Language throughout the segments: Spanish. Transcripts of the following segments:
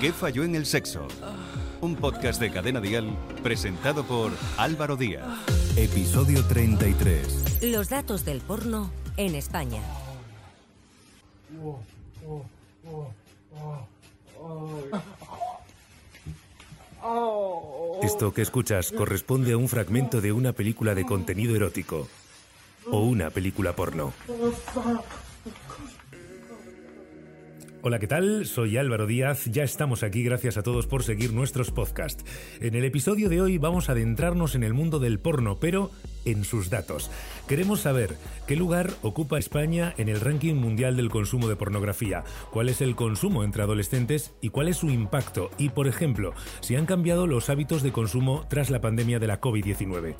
¿Qué falló en el sexo? Un podcast de Cadena Dial presentado por Álvaro Díaz. Episodio 33. Los datos del porno en España. Esto que escuchas corresponde a un fragmento de una película de contenido erótico o una película porno. Hola, ¿qué tal? Soy Álvaro Díaz, ya estamos aquí, gracias a todos por seguir nuestros podcasts. En el episodio de hoy vamos a adentrarnos en el mundo del porno, pero en sus datos. Queremos saber qué lugar ocupa España en el ranking mundial del consumo de pornografía, cuál es el consumo entre adolescentes y cuál es su impacto y, por ejemplo, si han cambiado los hábitos de consumo tras la pandemia de la COVID-19.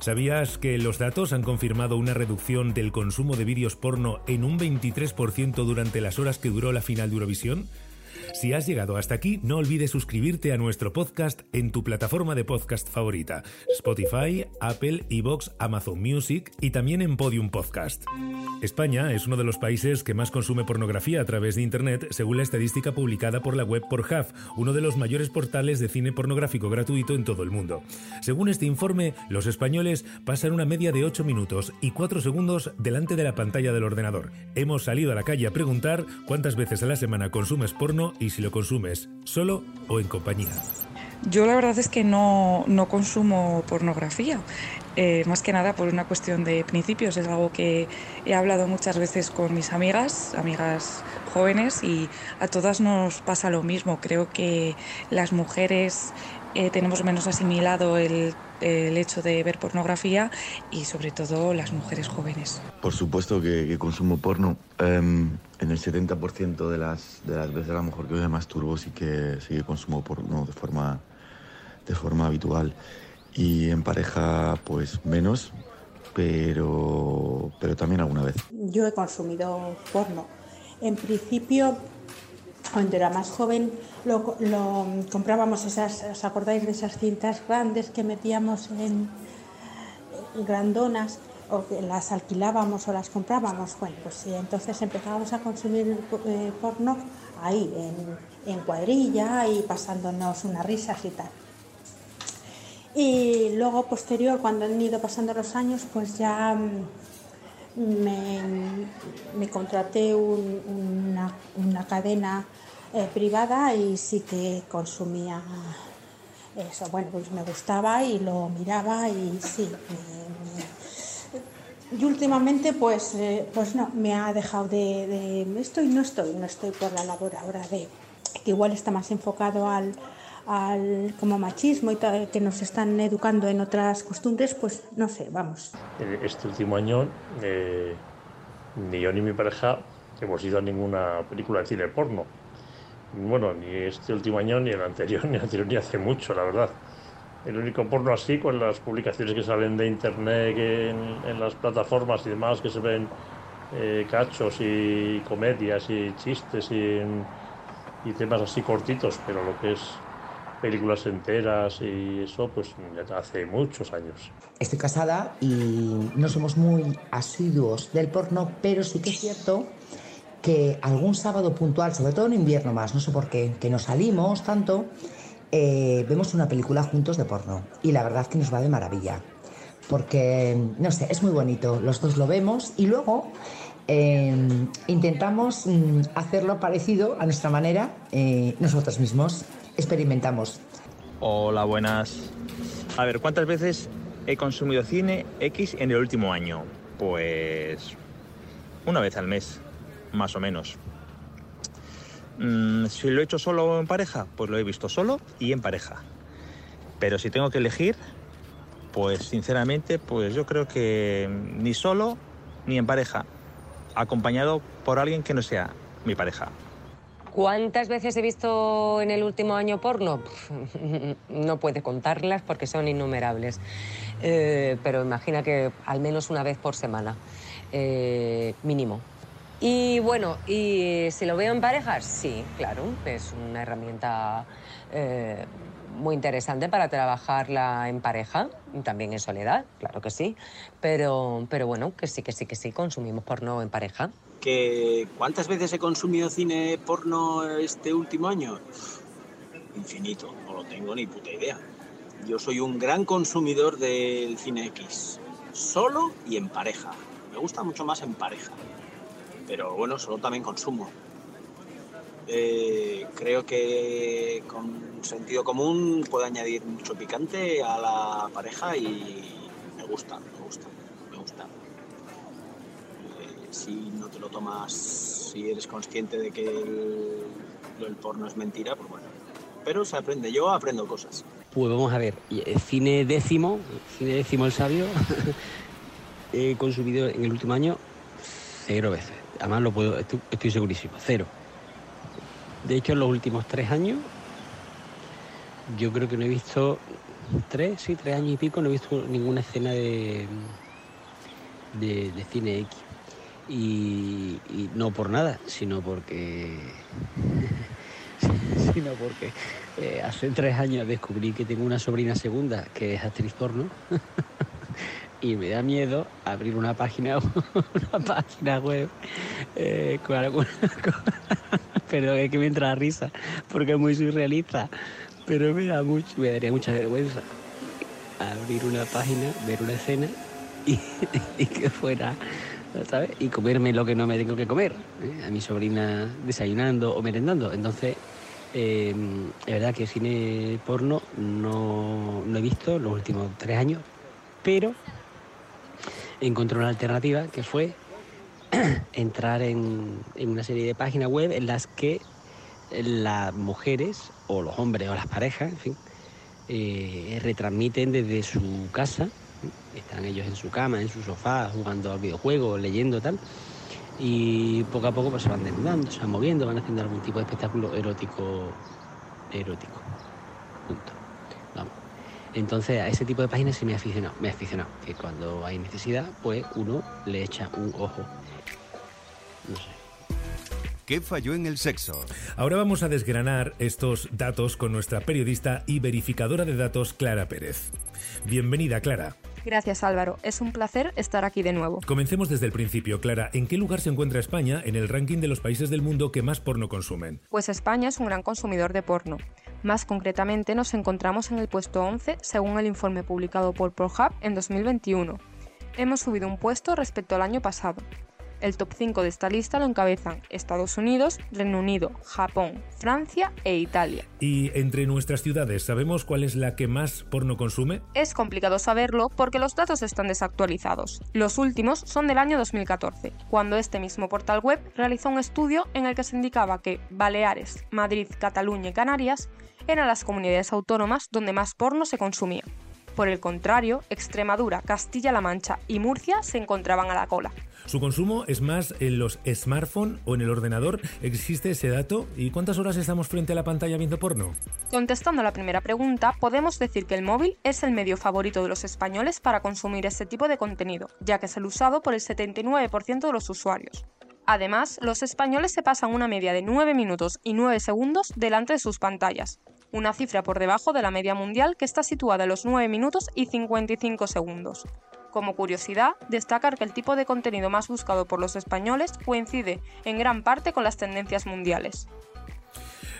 ¿Sabías que los datos han confirmado una reducción del consumo de vídeos porno en un 23% durante las horas que duró la final de Eurovisión? Si has llegado hasta aquí, no olvides suscribirte a nuestro podcast en tu plataforma de podcast favorita, Spotify, Apple, Evox, Amazon Music y también en Podium Podcast. España es uno de los países que más consume pornografía a través de Internet, según la estadística publicada por la web Pornhub, uno de los mayores portales de cine pornográfico gratuito en todo el mundo. Según este informe, los españoles pasan una media de 8 minutos y 4 segundos delante de la pantalla del ordenador. Hemos salido a la calle a preguntar cuántas veces a la semana consumes porno y si lo consumes solo o en compañía. Yo la verdad es que no, no consumo pornografía, eh, más que nada por una cuestión de principios. Es algo que he hablado muchas veces con mis amigas, amigas jóvenes, y a todas nos pasa lo mismo. Creo que las mujeres eh, tenemos menos asimilado el, el, hecho de ver pornografía y sobre todo las mujeres jóvenes. Por supuesto que, que consumo porno. Um, en el 70% de las, de las veces a lo mejor que me masturbo sí que, sí que consumo porno de forma, de forma habitual. Y en pareja pues menos, pero, pero también alguna vez. Yo he consumido porno. En principio cuando era más joven lo, comprábamos esas, ¿os acordáis de esas cintas grandes que metíamos en, grandonas o que las alquilábamos o las comprábamos? Bueno, pues entonces empezábamos a consumir eh, porno ahí, en, en cuadrilla y pasándonos unas risas y tal. Y luego, posterior, cuando han ido pasando los años, pues ya me, me contraté un, una, una, cadena eh, privada y sí que consumía eso. Bueno, pues me gustaba y lo miraba y sí. Y últimamente, pues, eh, pues no, me ha dejado de, de. Estoy, no estoy, no estoy por la labor ahora de. que igual está más enfocado al al como machismo y que nos están educando en otras costumbres, pues no sé, vamos. Este último año eh, ni yo ni mi pareja hemos ido a ninguna película de cine porno. Bueno, ni este último año, ni el anterior, ni el anterior, ni hace mucho, la verdad. El único porno así, con las publicaciones que salen de internet, en, en, las plataformas y demás, que se ven eh, cachos y comedias y chistes y, y temas así cortitos, pero lo que es películas enteras y eso, pues hace muchos años. Estoy casada y no somos muy asiduos del porno, pero sí que es cierto que algún sábado puntual, sobre todo en invierno más, no sé por qué, que nos salimos tanto, eh, vemos una película juntos de porno y la verdad que nos va de maravilla. Porque, no sé, es muy bonito, los dos lo vemos y luego eh, intentamos mm, hacerlo parecido a nuestra manera eh, nosotros mismos experimentamos. Hola, buenas. A ver, ¿cuántas veces he consumido cine X en el último año? Pues una vez al mes, más o menos. Mm, si lo he hecho solo o en pareja, pues lo he visto solo y en pareja. Pero si tengo que elegir, pues sinceramente, pues yo creo que ni solo ni en pareja, acompañado por alguien que no sea mi pareja. ¿Cuántas veces he visto en el último año porno? No puede contarlas porque son innumerables. Eh, pero imagina que al menos una vez por semana, eh, mínimo. Y bueno, ¿y si lo veo en parejas? Sí, claro, es una herramienta eh, muy interesante para trabajarla en pareja, también en soledad, claro que sí. Pero, pero bueno, que sí, que sí, que sí, consumimos porno en pareja. Que, ¿Cuántas veces he consumido cine porno este último año? infinito, no lo tengo ni puta idea. Yo soy un gran consumidor del cine X, solo y en pareja. Me gusta mucho más en pareja, pero bueno, solo también consumo. Eh, creo que con sentido común puedo añadir mucho picante a la pareja y me gusta, me gusta, me gusta. Eh, si no te lo tomas, si eres consciente de que el, el porno es mentira, pues bueno. Pero se aprende, yo aprendo cosas. Pues vamos a ver, cine décimo, cine décimo el sabio, he consumido en el último año cero veces. Además lo puedo, estoy, estoy segurísimo, cero. De hecho, en los últimos tres años, yo creo que no he visto, tres, sí, tres años y pico, no he visto ninguna escena de, de, cine X. Y, no por nada, sino porque, sino porque eh, hace tres años descubrí que tengo una sobrina segunda que es actriz porno. y me da miedo abrir una página, una página web eh, con alguna pero es que me entra risa porque es muy surrealista. Pero me da mucho, me daría mucha vergüenza abrir una página, ver una escena y, que fuera, Y comerme lo que no me tengo que comer. ¿eh? A mi sobrina desayunando o merendando. Entonces, eh, es verdad que cine porno no, no he visto en los últimos tres años, pero encontré una alternativa que fue entrar en, una serie de páginas web en las que las mujeres o los hombres o las parejas, en fin, eh, retransmiten desde su casa, están ellos en su cama, en su sofá, jugando al videojuego, leyendo tal, y poco a poco pues, se van desnudando, se van moviendo, van haciendo algún tipo de espectáculo erótico, erótico. Punto. Vamos. Entonces a ese tipo de páginas sí me ha aficionado, me ha aficionado, que cuando hay necesidad, pues uno le echa un ojo ¿Qué falló en el sexo? Ahora vamos a desgranar estos datos con nuestra periodista y verificadora de datos, Clara Pérez. Bienvenida, Clara. Gracias Álvaro, es un placer estar aquí de nuevo. Comencemos desde el principio, Clara. ¿En qué lugar se encuentra España en el ranking de los países del mundo que más porno consumen? Pues España es un gran consumidor de porno. Más concretamente nos encontramos en el puesto 11 según el informe publicado por ProHub en 2021. Hemos subido un puesto respecto al año pasado. El top 5 de esta lista lo encabezan Estados Unidos, Reino Unido, Japón, Francia e Italia. ¿Y entre nuestras ciudades sabemos cuál es la que más porno consume? Es complicado saberlo porque los datos están desactualizados. Los últimos son del año 2014, cuando este mismo portal web realizó un estudio en el que se indicaba que Baleares, Madrid, Cataluña y Canarias eran las comunidades autónomas donde más porno se consumía. Por el contrario, Extremadura, Castilla-La Mancha y Murcia se encontraban a la cola. ¿Su consumo es más en los smartphones o en el ordenador? ¿Existe ese dato? ¿Y cuántas horas estamos frente a la pantalla viendo porno? Contestando a la primera pregunta, podemos decir que el móvil es el medio favorito de los españoles para consumir este tipo de contenido, ya que es el usado por el 79% de los usuarios. Además, los españoles se pasan una media de 9 minutos y 9 segundos delante de sus pantallas, una cifra por debajo de la media mundial que está situada en los 9 minutos y 55 segundos. Como curiosidad, destacar que el tipo de contenido más buscado por los españoles coincide en gran parte con las tendencias mundiales.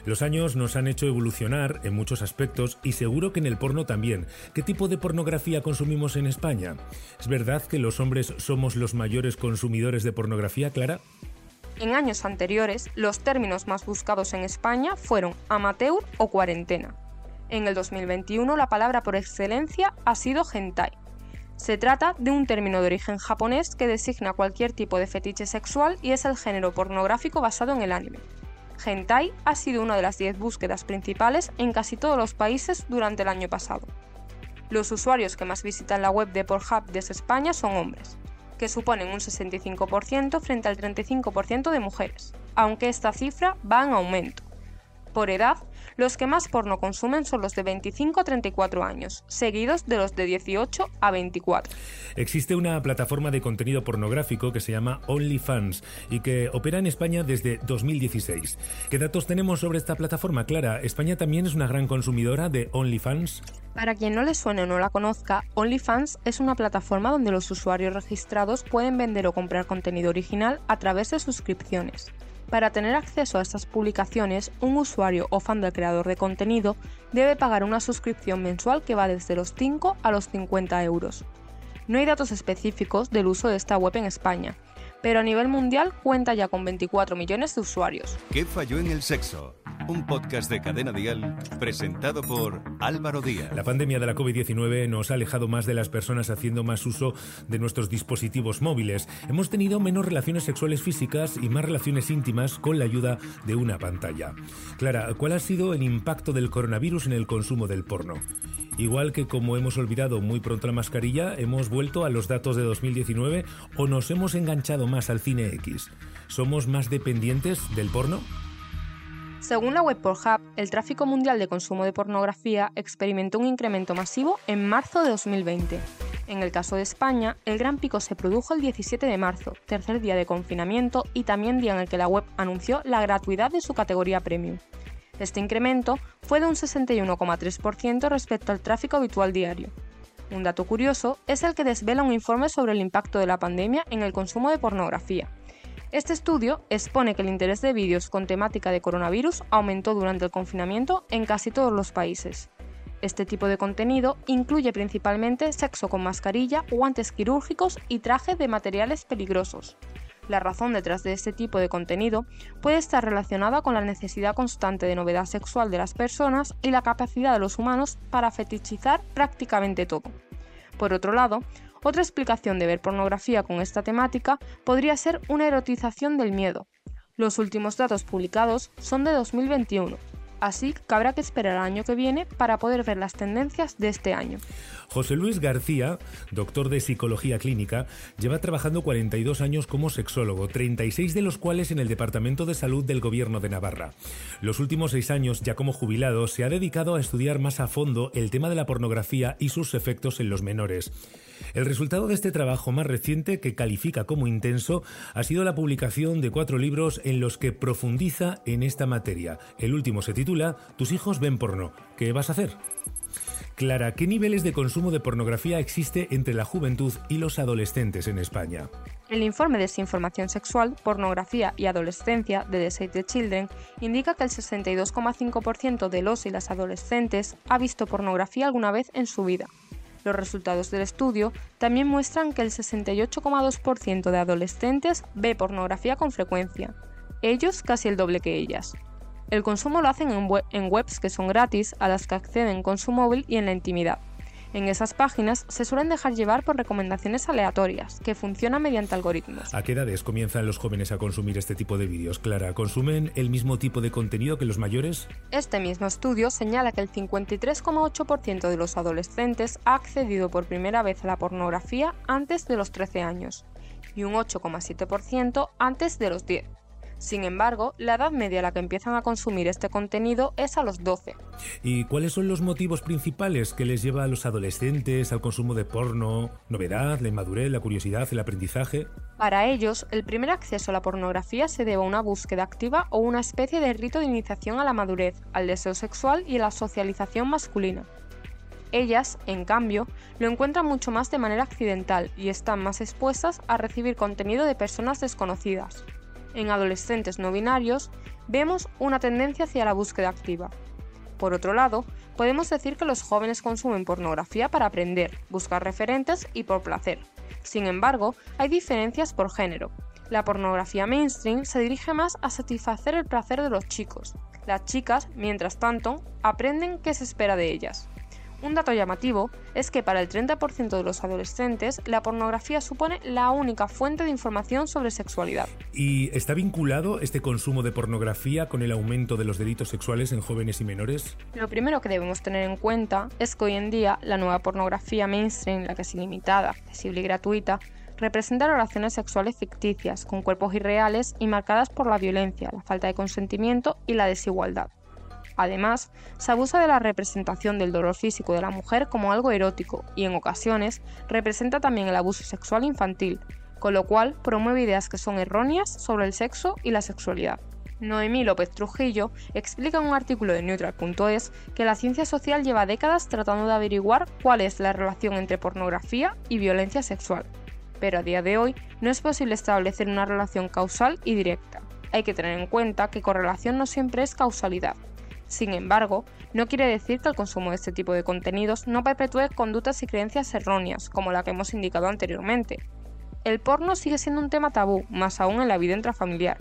Los años nos han hecho evolucionar en muchos aspectos y seguro que en el porno también. ¿Qué tipo de pornografía consumimos en España? ¿Es verdad que los hombres somos los mayores consumidores de pornografía, Clara? En años anteriores, los términos más buscados en España fueron amateur o cuarentena. En el 2021, la palabra por excelencia ha sido hentai. Se trata de un término de origen japonés que designa cualquier tipo de fetiche sexual y es el género pornográfico basado en el anime. Hentai ha sido una de las 10 búsquedas principales en casi todos los países durante el año pasado. Los usuarios que más visitan la web de Pornhub desde España son hombres que suponen un 65% frente al 35% de mujeres, aunque esta cifra va en aumento. Por edad, los que más porno consumen son los de 25 a 34 años, seguidos de los de 18 a 24. Existe una plataforma de contenido pornográfico que se llama OnlyFans y que opera en España desde 2016. ¿Qué datos tenemos sobre esta plataforma, Clara? ¿España también es una gran consumidora de OnlyFans? Para quien no le suene o no la conozca, OnlyFans es una plataforma donde los usuarios registrados pueden vender o comprar contenido original a través de suscripciones. Para tener acceso a estas publicaciones, un usuario o fan del creador de contenido debe pagar una suscripción mensual que va desde los 5 a los 50 euros. No hay datos específicos del uso de esta web en España, pero a nivel mundial cuenta ya con 24 millones de usuarios. ¿Qué falló en el sexo? Un podcast de Cadena Dial presentado por Álvaro Díaz. La pandemia de la COVID-19 nos ha alejado más de las personas haciendo más uso de nuestros dispositivos móviles. Hemos tenido menos relaciones sexuales físicas y más relaciones íntimas con la ayuda de una pantalla. Clara, ¿cuál ha sido el impacto del coronavirus en el consumo del porno? Igual que como hemos olvidado muy pronto la mascarilla, hemos vuelto a los datos de 2019 o nos hemos enganchado más al cine X. ¿Somos más dependientes del porno? Según la web Pornhub, el tráfico mundial de consumo de pornografía experimentó un incremento masivo en marzo de 2020. En el caso de España, el gran pico se produjo el 17 de marzo, tercer día de confinamiento y también día en el que la web anunció la gratuidad de su categoría premium. Este incremento fue de un 61,3% respecto al tráfico habitual diario. Un dato curioso es el que desvela un informe sobre el impacto de la pandemia en el consumo de pornografía. Este estudio expone que el interés de vídeos con temática de coronavirus aumentó durante el confinamiento en casi todos los países. Este tipo de contenido incluye principalmente sexo con mascarilla, guantes quirúrgicos y trajes de materiales peligrosos. La razón detrás de este tipo de contenido puede estar relacionada con la necesidad constante de novedad sexual de las personas y la capacidad de los humanos para fetichizar prácticamente todo. Por otro lado, otra explicación de ver pornografía con esta temática podría ser una erotización del miedo. Los últimos datos publicados son de 2021, así que habrá que esperar al año que viene para poder ver las tendencias de este año. José Luis García, doctor de psicología clínica, lleva trabajando 42 años como sexólogo, 36 de los cuales en el Departamento de Salud del Gobierno de Navarra. Los últimos seis años, ya como jubilado, se ha dedicado a estudiar más a fondo el tema de la pornografía y sus efectos en los menores. El resultado de este trabajo más reciente, que califica como intenso, ha sido la publicación de cuatro libros en los que profundiza en esta materia. El último se titula Tus hijos ven porno. ¿Qué vas a hacer? Clara, ¿qué niveles de consumo de pornografía existe entre la juventud y los adolescentes en España? El informe Desinformación Sexual, Pornografía y Adolescencia de The Save the Children indica que el 62,5% de los y las adolescentes ha visto pornografía alguna vez en su vida. Los resultados del estudio también muestran que el 68,2% de adolescentes ve pornografía con frecuencia, ellos casi el doble que ellas. El consumo lo hacen en, webs que son gratis, a las que acceden con su móvil y en la intimidad. En esas páginas se suelen dejar llevar por recomendaciones aleatorias, que funcionan mediante algoritmos. ¿A qué edades comienzan los jóvenes a consumir este tipo de vídeos? Clara, ¿consumen el mismo tipo de contenido que los mayores? Este mismo estudio señala que el 53,8% de los adolescentes ha accedido por primera vez a la pornografía antes de los 13 años y un 8,7% antes de los 10. Sin embargo, la edad media a la que empiezan a consumir este contenido es a los 12. ¿Y cuáles son los motivos principales que les lleva a los adolescentes al consumo de porno? ¿Novedad, la inmadurez, la curiosidad, el aprendizaje? Para ellos, el primer acceso a la pornografía se debe a una búsqueda activa o una especie de rito de iniciación a la madurez, al deseo sexual y a la socialización masculina. Ellas, en cambio, lo encuentran mucho más de manera accidental y están más expuestas a recibir contenido de personas desconocidas en adolescentes no binarios, vemos una tendencia hacia la búsqueda activa. Por otro lado, podemos decir que los jóvenes consumen pornografía para aprender, buscar referentes y por placer. Sin embargo, hay diferencias por género. La pornografía mainstream se dirige más a satisfacer el placer de los chicos. Las chicas, mientras tanto, aprenden qué se espera de ellas. Un dato llamativo es que para el 30% de los adolescentes la pornografía supone la única fuente de información sobre sexualidad. ¿Y está vinculado este consumo de pornografía con el aumento de los delitos sexuales en jóvenes y menores? Lo primero que debemos tener en cuenta es que hoy en día la nueva pornografía mainstream, la que es ilimitada, accesible y gratuita, representa relaciones sexuales ficticias, con cuerpos irreales y marcadas por la violencia, la falta de consentimiento y la desigualdad. Además, se abusa de la representación del dolor físico de la mujer como algo erótico y en ocasiones representa también el abuso sexual infantil, con lo cual promueve ideas que son erróneas sobre el sexo y la sexualidad. Noemí López Trujillo explica en un artículo de neutral.es que la ciencia social lleva décadas tratando de averiguar cuál es la relación entre pornografía y violencia sexual, pero a día de hoy no es posible establecer una relación causal y directa. hay que tener en cuenta que correlación no siempre es causalidad. Sin embargo, no quiere decir que el consumo de este tipo de contenidos no perpetúe conductas y creencias erróneas, como la que hemos indicado anteriormente. El porno sigue siendo un tema tabú, más aún en la vida intrafamiliar,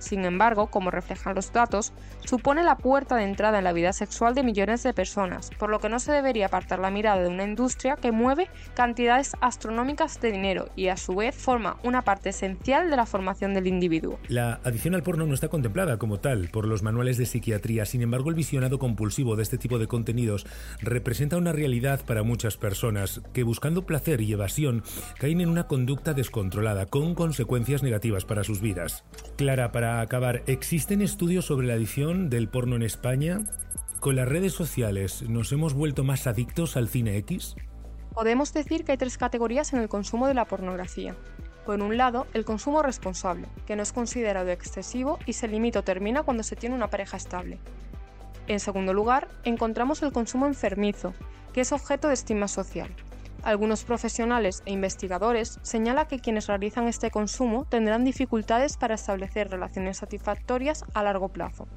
sin embargo, como reflejan los datos, supone la puerta de entrada en la vida sexual de millones de personas, por lo que no se debería apartar la mirada de una industria que mueve cantidades astronómicas de dinero y a su vez forma una parte esencial de la formación del individuo. La adicción al porno no está contemplada como tal por los manuales de psiquiatría, sin embargo el visionado compulsivo de este tipo de contenidos representa una realidad para muchas personas que buscando placer y evasión caen en una conducta descontrolada con consecuencias negativas para sus vidas. Clara, para acabar, ¿existen estudios sobre la adicción del porno en España? ¿Con las redes sociales nos hemos vuelto más adictos al cine X? Podemos decir que hay tres categorías en el consumo de la pornografía. Por un lado, el consumo responsable, que no es considerado excesivo y se limita o termina cuando se tiene una pareja estable. En segundo lugar, encontramos el consumo enfermizo, que es objeto de estima social, algunos profesionales e investigadores señalan que quienes realizan este consumo tendrán dificultades para establecer relaciones satisfactorias a largo plazo.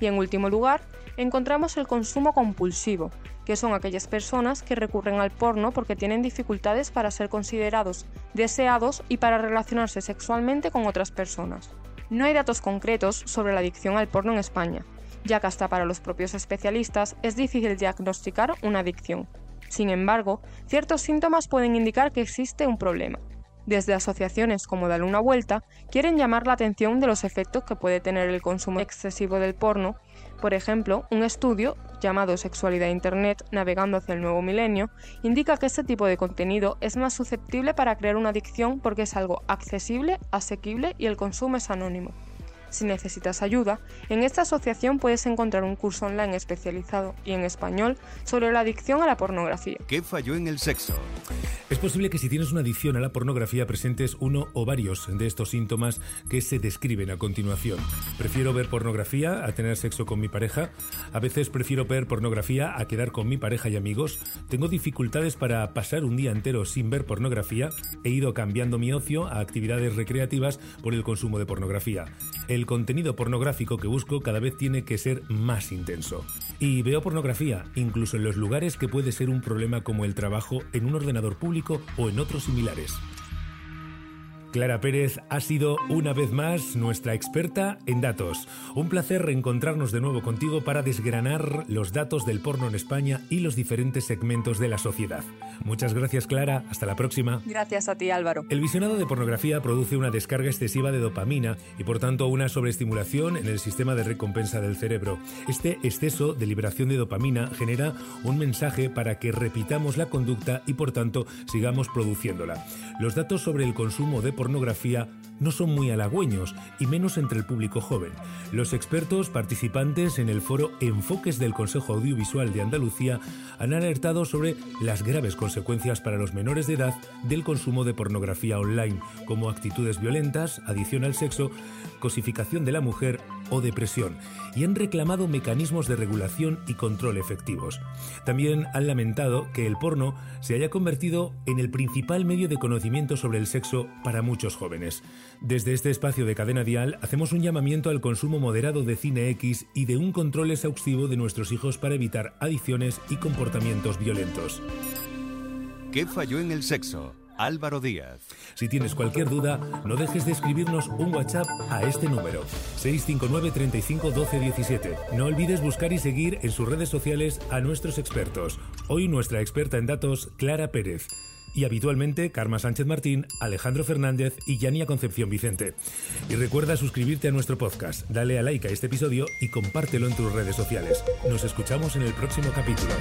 Y en último lugar, encontramos el consumo compulsivo, que son aquellas personas que recurren al porno porque tienen dificultades para ser considerados deseados y para relacionarse sexualmente con otras personas. No hay datos concretos sobre la adicción al porno en España, ya que hasta para los propios especialistas es difícil diagnosticar una adicción, sin embargo, ciertos síntomas pueden indicar que existe un problema. Desde asociaciones como Dale una vuelta quieren llamar la atención de los efectos que puede tener el consumo excesivo del porno. Por ejemplo, un estudio llamado Sexualidad Internet navegando hacia el nuevo milenio indica que este tipo de contenido es más susceptible para crear una adicción porque es algo accesible, asequible y el consumo es anónimo. Si necesitas ayuda, en esta asociación puedes encontrar un curso online especializado y en español sobre la adicción a la pornografía. ¿Qué falló en el sexo? Es posible que si tienes una adicción a la pornografía presentes uno o varios de estos síntomas que se describen a continuación. Prefiero ver pornografía a tener sexo con mi pareja. A veces prefiero ver pornografía a quedar con mi pareja y amigos. Tengo dificultades para pasar un día entero sin ver pornografía. He ido cambiando mi ocio a actividades recreativas por el consumo de pornografía. El contenido pornográfico que busco cada vez tiene que ser más intenso. Y veo pornografía, incluso en los lugares que puede ser un problema como el trabajo en un ordenador público o en otros similares. Clara Pérez ha sido una vez más nuestra experta en datos. Un placer reencontrarnos de nuevo contigo para desgranar los datos del porno en España y los diferentes segmentos de la sociedad. Muchas gracias Clara, hasta la próxima. Gracias a ti Álvaro. El visionado de pornografía produce una descarga excesiva de dopamina y por tanto una sobreestimulación en el sistema de recompensa del cerebro. Este exceso de liberación de dopamina genera un mensaje para que repitamos la conducta y por tanto sigamos produciéndola. Los datos sobre el consumo de pornografía no son muy halagüeños, y menos entre el público joven. Los expertos participantes en el foro Enfoques del Consejo Audiovisual de Andalucía han alertado sobre las graves consecuencias para los menores de edad del consumo de pornografía online, como actitudes violentas, adicción al sexo, cosificación de la mujer o depresión, y han reclamado mecanismos de regulación y control efectivos. También han lamentado que el porno se haya convertido en el principal medio de conocimiento sobre el sexo para muchos jóvenes. Desde este espacio de cadena dial hacemos un llamamiento al consumo moderado de cine X y de un control exhaustivo de nuestros hijos para evitar adicciones y comportamientos violentos. ¿Qué falló en el sexo? Álvaro Díaz. Si tienes cualquier duda, no dejes de escribirnos un WhatsApp a este número, 659 35 12 17. No olvides buscar y seguir en sus redes sociales a nuestros expertos. Hoy nuestra experta en datos, Clara Pérez. Y habitualmente Karma Sánchez Martín, Alejandro Fernández y Yania Concepción Vicente. Y recuerda suscribirte a nuestro podcast, dale a like a este episodio y compártelo en tus redes sociales. Nos escuchamos en el próximo capítulo.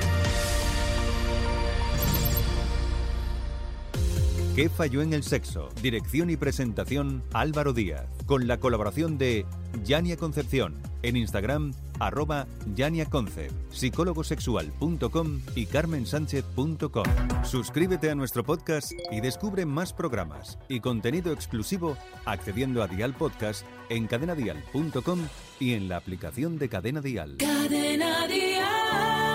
¿Qué falló en el sexo? Dirección y presentación Álvaro Díaz. Con la colaboración de Yania Concepción. En Instagram, arroba YaniaConcept, psicólogosexual.com y carmensánchez.com. Suscríbete a nuestro podcast y descubre más programas y contenido exclusivo accediendo a Dial Podcast en cadenadial.com y en la aplicación de Cadena Dial. Cadena Dial.